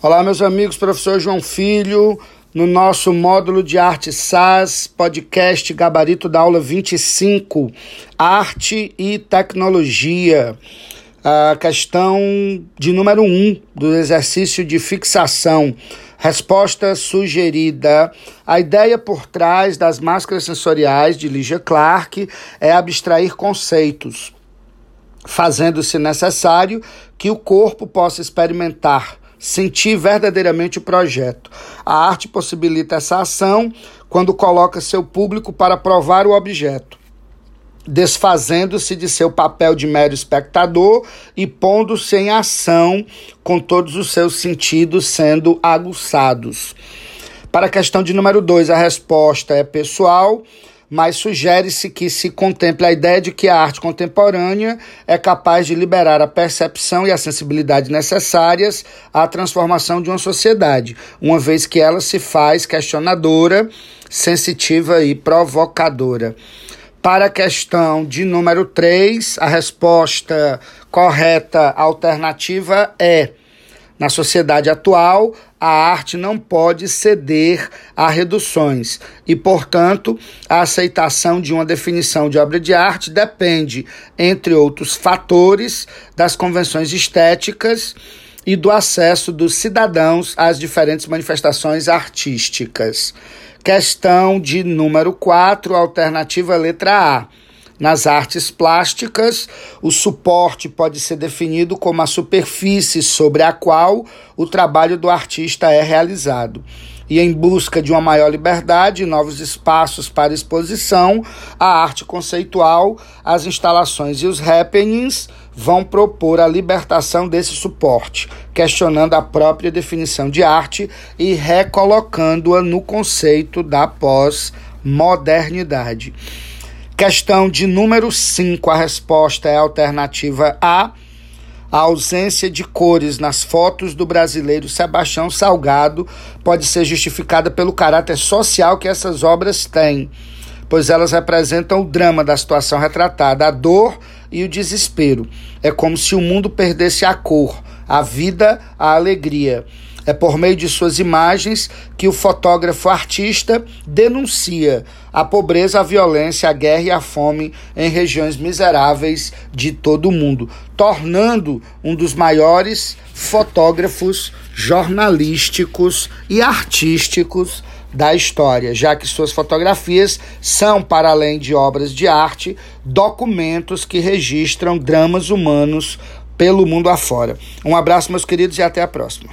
Olá, meus amigos, professor João Filho, no nosso módulo de arte SAS, podcast gabarito da aula 25, arte e tecnologia. A questão de número 1 do exercício de fixação. Resposta sugerida. A ideia por trás das máscaras sensoriais de Ligia Clark é abstrair conceitos, fazendo-se necessário que o corpo possa experimentar sentir verdadeiramente o projeto. A arte possibilita essa ação quando coloca seu público para provar o objeto, desfazendo-se de seu papel de mero espectador e pondo-se em ação com todos os seus sentidos sendo aguçados. Para a questão de número 2, a resposta é pessoal mas sugere-se que se contemple a ideia de que a arte contemporânea é capaz de liberar a percepção e a sensibilidade necessárias à transformação de uma sociedade, uma vez que ela se faz questionadora, sensitiva e provocadora. Para a questão de número 3, a resposta correta alternativa é na sociedade atual, a arte não pode ceder a reduções e, portanto, a aceitação de uma definição de obra de arte depende, entre outros fatores, das convenções estéticas e do acesso dos cidadãos às diferentes manifestações artísticas. Questão de número 4, alternativa letra A. Nas artes plásticas, o suporte pode ser definido como a superfície sobre a qual o trabalho do artista é realizado. E em busca de uma maior liberdade e novos espaços para exposição, a arte conceitual, as instalações e os happenings vão propor a libertação desse suporte, questionando a própria definição de arte e recolocando-a no conceito da pós-modernidade. Questão de número 5, a resposta é a alternativa A. A ausência de cores nas fotos do brasileiro Sebastião Salgado pode ser justificada pelo caráter social que essas obras têm, pois elas representam o drama da situação retratada, a dor e o desespero. É como se o mundo perdesse a cor, a vida, a alegria. É por meio de suas imagens que o fotógrafo artista denuncia a pobreza, a violência, a guerra e a fome em regiões miseráveis de todo o mundo, tornando um dos maiores fotógrafos jornalísticos e artísticos da história, já que suas fotografias são, para além de obras de arte, documentos que registram dramas humanos pelo mundo afora. Um abraço, meus queridos, e até a próxima.